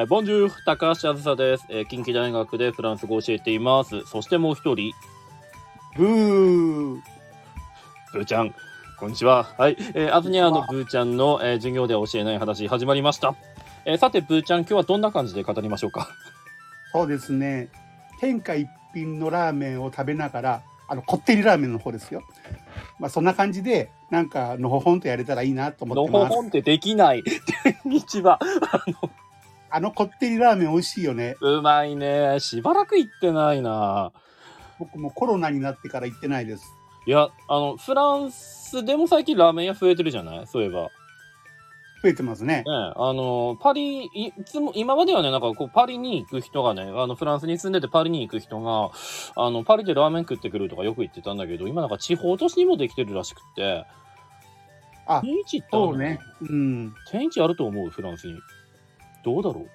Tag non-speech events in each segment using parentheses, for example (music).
えーボンジュール、高橋あずさです、えー近畿大学でフランス語を教えています。そしてもう一人、ブーブーちゃん。こんにちは。はい。えー、アズニャーのブーちゃんの、えー授業では教えない話始まりました。えーさて、ブーちゃん、今日はどんな感じで語りましょうか？そうですね天下一品のラーメンを食べながらあのこってりラーメンの方ですよまあそんな感じでなんかのほほんとやれたらいいなと思のってますほほんってできない。(laughs) 日は。あのこってりラーメン美味しいよね。うまいね。しばらく行ってないな。僕もコロナになってから行ってないです。いや、あの、フランスでも最近ラーメン屋増えてるじゃない？そういえば。増えてますね。ね、あの、パリ、いいつも、今まではね、なんかこう、パリに行く人がね、あの、フランスに住んでてパリに行く人が、あの、パリでラーメン食ってくるとかよく言ってたんだけど、今なんか地方都市にもできてるらしくって、あ天一行ったの？そうね。うん。天一あると思う？フランスに。どうだろ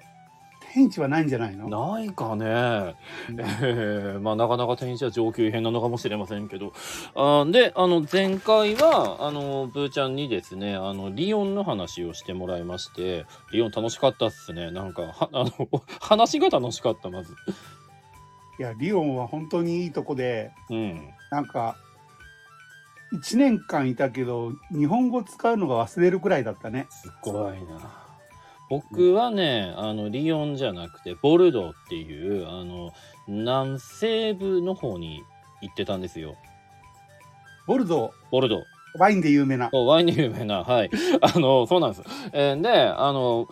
天地はないんじゃないの？うないかね。えー (laughs) まあ、なかなか天一は上級編なのかもしれませんけど。あで、あの、前回は、あの、ブーちゃんにですね、あの、リヨンの話をしてもらいまして、リヨン楽しかったっすね。なんか、は、あの、(laughs) 話が楽しかった、まず。いやリオンは本当にいいとこでうん。なんか1年間いたけど日本語使うのが忘れるくらいだったねすごいな。僕はね、あの、リヨンじゃなくて、ボルドーっていう、あの、南西部の方に行ってたんですよ。ボルドボルドー。ーワインで有名なワインに有名な、はい。(laughs) あの、そうなんです。えーで、あの、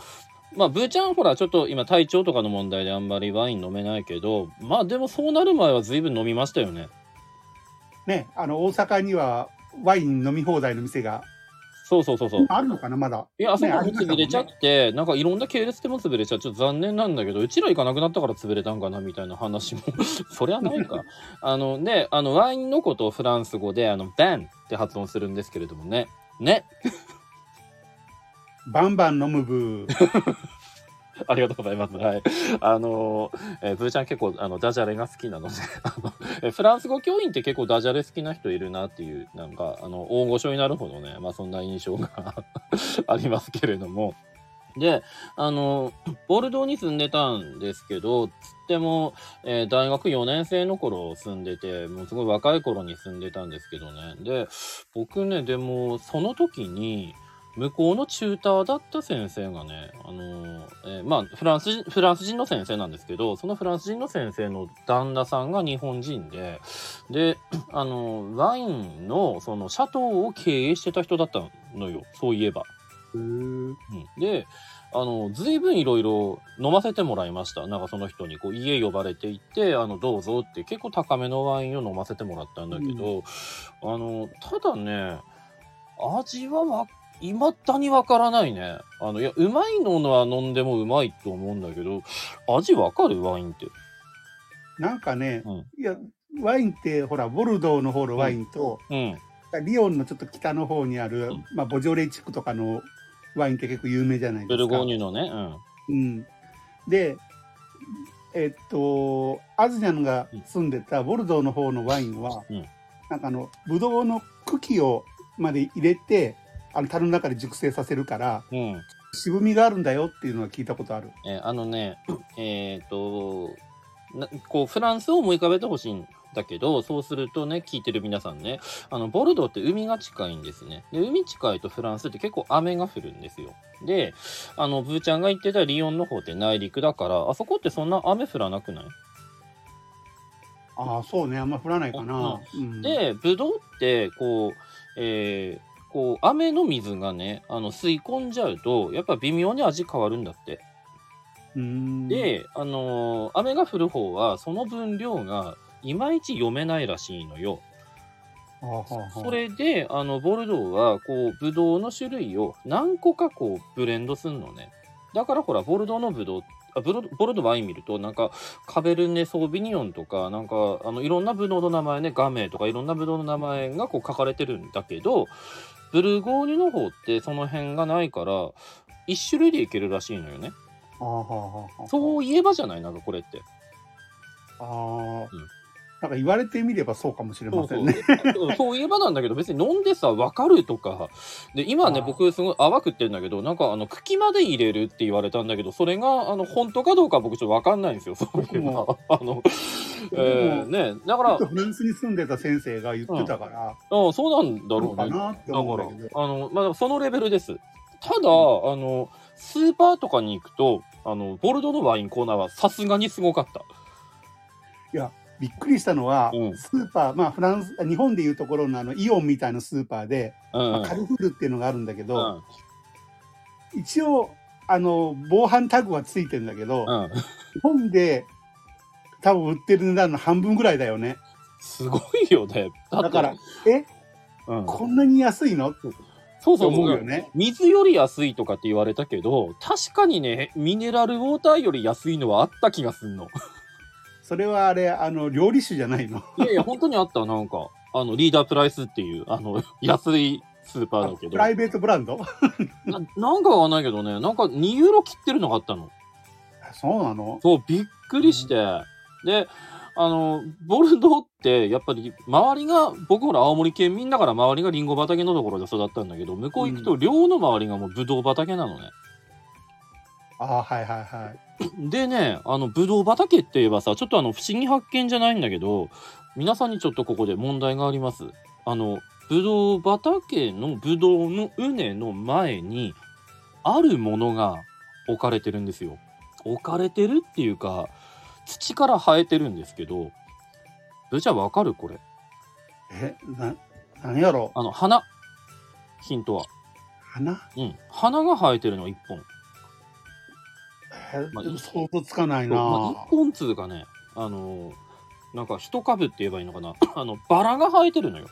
まあ、ブーちゃんほら、ちょっと今体調とかの問題であんまりワイン飲めないけど、まあでもそうなる前は随分飲みましたよね。ねあの大阪にはワイン飲み放題の店がそうそうそうそう。あるのかなまだいや、あそこも潰れちゃって、なんかいろんな系列でも潰れちゃう。ちょっと残念なんだけど、うちら行かなくなったから潰れたんかなみたいな話も、(laughs) そりゃないか。(laughs) あの、で、あの、ワインのことをフランス語で、あの、バンって発音するんですけれどもね。ね。バンバン飲むブー (laughs) (laughs) ありがとうございます。はい。あの、えーブーちゃん結構、あの、ダジャレが好きなので、(laughs) あの、えフランス語教員って結構ダジャレ好きな人いるなっていう、なんか、あの、大御所になるほどね、まあそんな印象が (laughs) ありますけれども。で、あの、ボルドーに住んでたんですけど、つっても、えー大学4年生の頃住んでて、もうすごい若い頃に住んでたんですけどね。で、僕ね、でも、その時に、向こうのチューターだった先生がね、あのえーまあ、フランス人、フランス人の先生なんですけど、そのフランス人の先生の旦那さんが日本人で、で、あのワインの、その、シャトーを経営してた人だったのよ、そういえば。うん、で、あの、随分いろいろ飲ませてもらいました。なんかその人に、こう、家呼ばれて行って、あの、どうぞって結構高めのワインを飲ませてもらったんだけど、あの、ただね、味はわ、いまだにわからないね。あの、いや、うまいのは飲んでもうまいと思うんだけど、味わかる？ワインって。なんかね、うんいやワインってほらボルドーの方のワインと、うん。リヨンのちょっと北の方にある、うんまあ、ボジョレ地区とかのワインって結構有名じゃないですか。ブルゴーニュのね、うん。うん、でえっとアズニャンが住んでたボルドーの方のワインは、うんなんかあのブドウの茎をまで入れてあの樽の中で熟成させるからうん。渋みがあるんだよっていうのは聞いたことある。えーあのね、えっ、とな、こう、フランスを思い浮かべてほしいんだけど、そうするとね、聞いてる皆さんね、あの、ボルドーって海が近いんですね。で、海近いとフランスって結構雨が降るんですよ。で、あの、ブーちゃんが言ってたリヨンの方って内陸だから、あそこってそんな雨降らなくない？ああそうねあんま降らないかな。うんで、ブドウって、こう、えーこう、雨の水がね、あの、吸い込んじゃうと、やっぱ微妙に味変わるんだって。うんで、あのー雨が降る方は、その分量が、いまいち読めないらしいのよ。それで、あの、ボルドーは、こう、ブドウの種類を何個かこう、ブレンドすんのね。だからほら、ボルドーのブドウ、あブロボルドーワイン見ると、なんか、カベルネ・ソービニオンとか、なんか、あの、いろんなブドウの名前ね、ガメとか、いろんなブドウの名前がこう書かれてるんだけど、ブルゴーニュの方ってその辺がないから、一種類でいけるらしいのよね。はあはあはあはあそういえばじゃない？なんかこれって。ああ、なんか言われてみればそうかもしれませんね。そうそう。いえばなんだけど別に飲んでさ分かるとか。で今ね僕すごい淡くってんだけどなんかあの茎まで入れるって言われたんだけどそれがあの本当かどうか僕ちょっと分かんないんですよ。そういえば僕あの、えーねだからフランスに住んでた先生が言ってたから、あそうなんだどろうね。うかなってだから。あのまあそのレベルです。ただ、あのスーパーとかに行くとあのボルドーのワインコーナーはさすがにすごかったびっくりしたのは、うん。スーパー、まあフランス、日本でいうところのあのイオンみたいなスーパーで、うん。まあカルフルっていうのがあるんだけうど、ん。一応、あの、防犯タグはついてるんだけど、うん。日本で多分売ってる値段の半分ぐらいだよね。すごいよね。だから、え、うん、こんなに安いの？って。そうそう思うよね。水より安いとかって言われたけど確かにねミネラルウォーターより安いのはあった気がすんのそれはあれ、あの、料理酒じゃないの？いやいや本当にあったなんか。あのリーダープライスっていうあの (laughs) 安いスーパーだけど。プライベートブランド？ななんかわかんないけどね。なんか2ユーロ切ってるのがあったの。そうなの？そうびっくりして。であのボルドーってやっぱり周りが僕ほら青森県民だから周りがリンゴ畑のところで育ったんだけど向こう行くと寮の周りがもうブドウ畑なのね、ああ、はいはいはい。でね、あの、ぶどう畑って言えばさ、ちょっとあの、不思議発見じゃないんだけど、皆さんにちょっとここで問題があります。あの、ぶどう畑のぶどうの畝の前に、あるものが置かれてるんですよ。置かれてるっていうか、土から生えてるんですけど、ぶじゃわかるこれ？え、な、なんやろあの、花？ヒントは。花？うん。花が生えてるの一本。えまあ想像つかないな、まあ、一本つうかね、あのーなんか一株って言えばいいのかな。(coughs) あの、バラが生えてるのよ。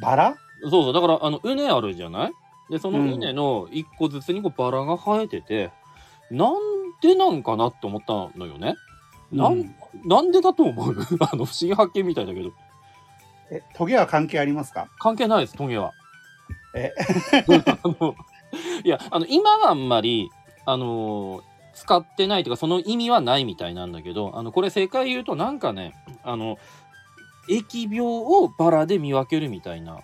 バラ？そうそう。だから、あの、畝あるじゃない？で、そのうん畝の一個ずつにこうバラが生えてて、なんでなんかなって思ったのよね。なん、うんなんでだと思う？(laughs) あの、不思議発見みたいだけど。え、トゲは関係ありますか？関係ないです、トゲは。え？(laughs) あの、いや、あの、今はあんまり、あのー使ってないというか、その意味はないみたいなんだけど、あの、これ正解言うと、なんかね、あの、疫病をバラで見分けるみたいな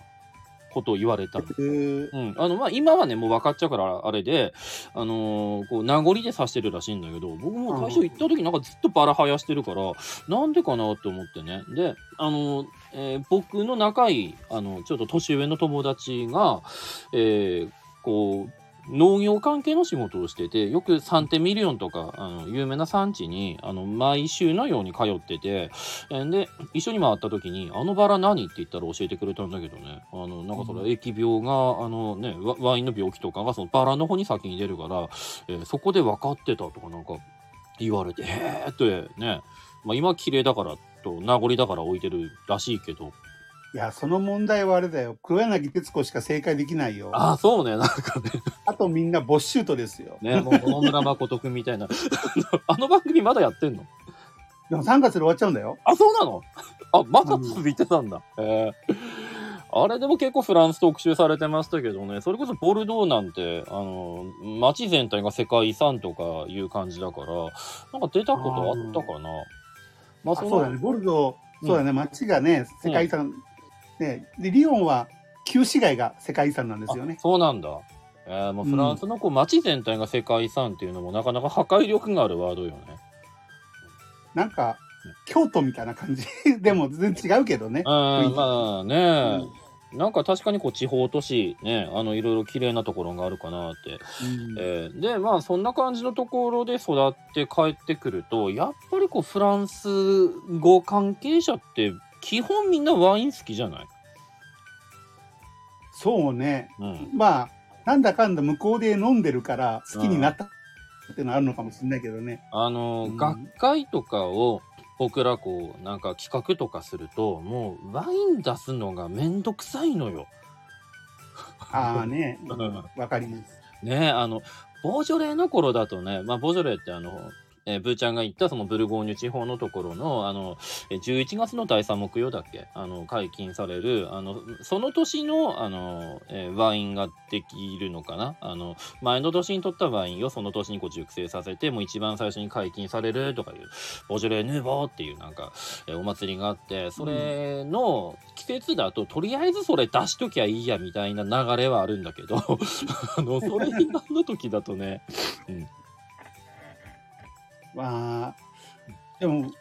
ことを言われた。えーうん。あの、まあ、今はね、もう分かっちゃうから、あれで、あのーこう、名残で刺してるらしいんだけど、僕も最初行った時なんかずっとバラ生やしてるから、なんでかなって思ってね。で、あのーえー僕の仲いい、あの、ちょっと年上の友達が、えーこう、農業関係の仕事をしてて、よくサンテミリオンとか、あの、有名な産地に、あの、毎週のように通ってて、えーで、一緒に回った時に、あのバラ何って言ったら教えてくれたんだけどね、あの、なんかそれ、疫病が、あのね、ワワインの病気とかが、そのバラの方に先に出るから、えーそこで分かってたとかなんか言われて、へーってね、まあ今綺麗だからと、名残だから置いてるらしいけど、いや、その問題はあれだよ。黒柳徹子しか正解できないよ。あああ、そうね、なんかね、とみんなボッシュートですよ。ね、もう野村誠くんみたいな。(laughs) あの番組まだやってんの？でも3月で終わっちゃうんだよ。あ、そうなの？あ、まだ続いてたんだ。へえあれでも結構フランス特集されてましたけどね、それこそボルドーなんて、あの、街全体が世界遺産とかいう感じだから、なんか出たことあったかな。まあ、あそうだね。ボルドー、そうだね。街がね、世界遺産。ね。で、リオンは旧市街が世界遺産なんですよねあ。そうなんだ。えー、もうフランスのこう街全体が世界遺産っていうのもなかなか破壊力があるワードよね。なんか、京都みたいな感じ。(laughs) でも全然違うけどね。うん、雰囲気まあね、なんか確かにこう地方都市ね、あのいろいろ綺麗なところがあるかなって。うんえーで、まあそんな感じのところで育って帰ってくると、やっぱりこうフランス語関係者って基本みんなワイン好きじゃない？そうね。うん。まあ、なんだかんだ向こうで飲んでるから好きになったっていうのはあるのかもしれないけどね。あの、うん学会とかを僕らこうなんか企画とかするともうワイン出すのがめんどくさいのよ。ああね (laughs) うん、わかります。ねあのボージョレーの頃だとね、まあ、ボージョレーってあの、えーブーちゃんが言ったそのブルゴーニュ地方のところの、あの、11月の第3木曜だっけ？あの、解禁される、あの、その年の、あの、えーワインができるのかな？あの、前の年に取ったワインをその年にこう熟成させて、もう一番最初に解禁されるとかいう、ボジョレ・ヌーボーっていうなんか、えーお祭りがあって、それの季節だと、とりあえずそれ出しときゃいいやみたいな流れはあるんだけど、(laughs) あの、それの時だとね、うん。まあ、でも、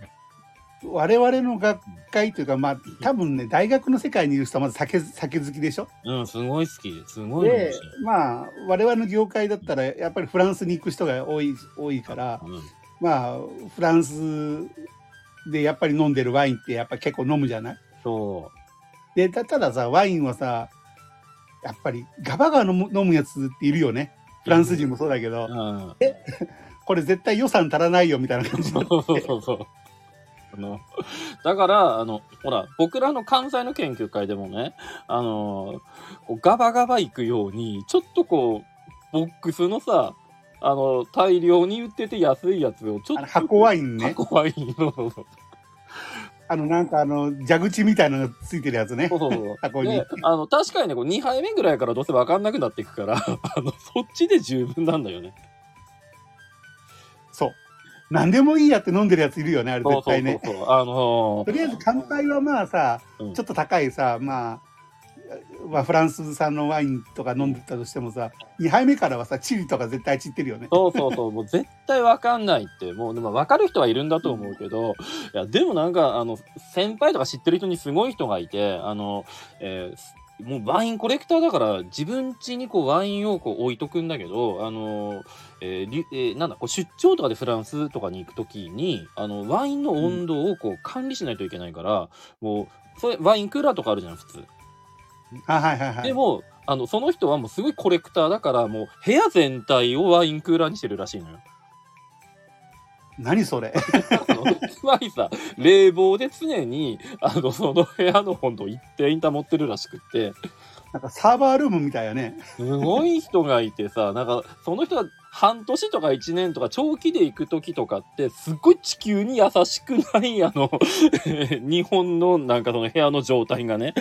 我々の学会というか、まあ、多分ね、大学の世界にいる人はまず酒、酒好きでしょ？うん、すごい好き。すごいでまあ、我々の業界だったら、やっぱりフランスに行く人が多い、多いから、うんまあ、フランスでやっぱり飲んでるワインってやっぱ結構飲むじゃない？そで、たたださ、ワインはさ、やっぱりガバガバ飲む飲むやつっているよね。フランス人もそうだけど、う。うん。これ絶対予算足らないよみたいな感じそうそうそうそう。あの、だから、あの、ほら、僕らの関西の研究会でもね、あの、ガバガバ行くように、ちょっとこう、ボックスのさ、あの、大量に売ってて安いやつをちょっと。箱ワインね。箱ワイン。そうそうそう。あの、なんかあの、蛇口みたいなのがついてるやつねそ。うそうそう。箱にで。あの、確かにね、こう2杯目ぐらいからどうせ分かんなくなっていくから、あの、そっちで十分なんだよね。そう。何でもいいやって飲んでるやついるよね、あれ絶対ね。そうそう。あのとりあえず乾杯はまあさ、うんちょっと高いさ、まあ、まあ、フランス産のワインとか飲んでたとしてもさ、2杯目からはさ、チリとか絶対散ってるよね。そうそうそう、もう絶対わかんないって、もう、でも分かる人はいるんだと思うけど、いや、でもなんか、あの、先輩とか知ってる人にすごい人がいて、あの、えーもうワインコレクターだから自分家にこうワインをこう置いとくんだけど、あの、えーりえーなんだ、こう出張とかでフランスとかに行くときに、あの、ワインの温度をこう管理しないといけないから、もう、それ、ワインクーラーとかあるじゃん、普通。あ、はいはいはい。でも、あの、その人はもうすごいコレクターだから、もう部屋全体をワインクーラーにしてるらしいのよ。何それ？つまりさ、冷房で常に、あの、その部屋の温度を一定に保ってるらしくって、なんかサーバールームみたいやね。すごい人がいてさ、なんか、その人が半年とか一年とか長期で行く時とかって、すっごい地球に優しくない、あの、(laughs) 日本のなんかその部屋の状態がね、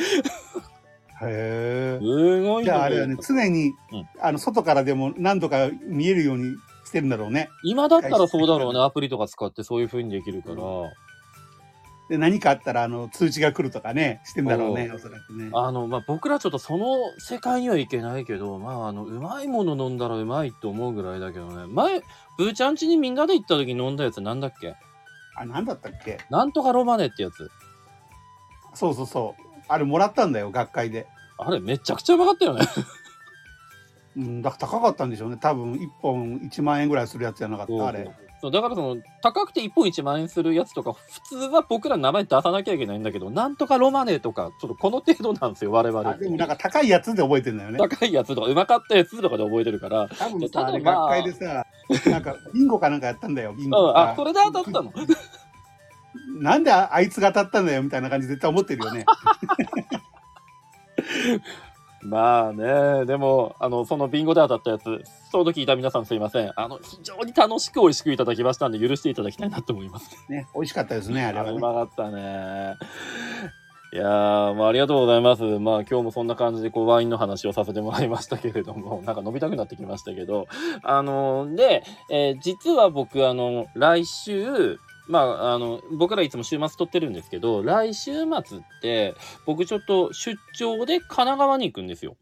へえ。すごいじゃああれはね、常に、うん。あの、外からでも何度か見えるようにしてるんだろうね。今だったらそうだろうね、アプリとか使ってそういう風にできるから。で、何かあったら、あの、通知が来るとかね、してんだろうね、そおそらくね。あの、まあ、僕らちょっとその世界にはいけないけど、まあ、あの、うまいもの飲んだらうまいと思うぐらいだけどね。前、ブーちゃん家にみんなで行った時に飲んだやつなんだっけ？あ、なんだったっけ？なんとかロマネってやつ。そうそうそう。あれもらったんだよ、学会で。あれめちゃくちゃうまかったよね。うん、だから高かったんでしょうね。多分、1本1万円ぐらいするやつじゃなかった、あれ。そうだからその、高くて1本1万円するやつとか、普通は僕ら名前出さなきゃいけないんだけど、なんとかロマネとか、ちょっとこの程度なんですよ、我々でもなんか高いやつで覚えてんだよね。高いやつとか、うまかったやつとかで覚えてるから、多分さ、学会でさ、なんか、ビンゴかなんかやったんだよ、ビンうん、ゴあ、これで当たったの？なんでああいつが当たったんだよ、みたいな感じ絶対思ってるよね。(laughs) まあね、でも、あの、そのビンゴで当たったやつ、その時いた皆さんすいません。あの、非常に楽しく美味しくいただきましたんで、許していただきたいなと思います。ね、美味しかったですね、あれはね。うまかったね。いやー、まあ、ありがとうございます。まあ、今日もそんな感じで、こう、ワインの話をさせてもらいましたけれども、(laughs) なんか飲みたくなってきましたけど、あの、で、えー実は僕、あの、来週、まあ、あの、僕らいつも週末撮ってるんですけど、来週末って、僕ちょっと出張で神奈川に行くんですよ。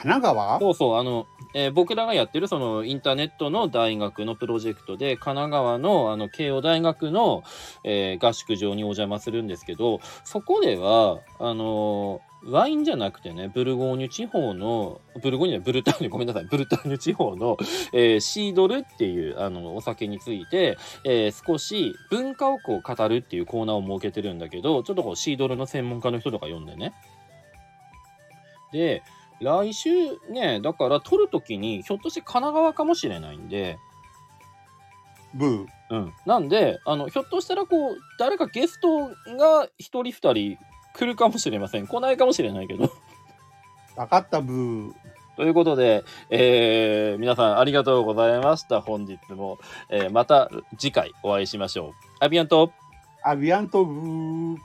神奈川？そうそう、あの、えー僕らがやってるそのインターネットの大学のプロジェクトで、神奈川のあの慶応大学の、えー合宿場にお邪魔するんですけど、そこでは、あのーワインじゃなくてね、ブルゴーニュ地方の、ブルゴーニュブルターニュ、ごめんなさい、ブルターニュ地方の、えーシードルっていうあのお酒について、え少し文化をこう語るっていうコーナーを設けてるんだけど、ちょっとこうシードルの専門家の人とか呼んでね。で、来週ね、だから撮るときに、ひょっとして神奈川かもしれないんで、ブー。うん。なんで、あの、ひょっとしたらこう、誰かゲストが一人二人来るかもしれません。来ないかもしれないけど。分かったブー。(laughs) ということで、えー皆さんありがとうございました。本日も、えーまた次回お会いしましょう。アビアントアビアントブー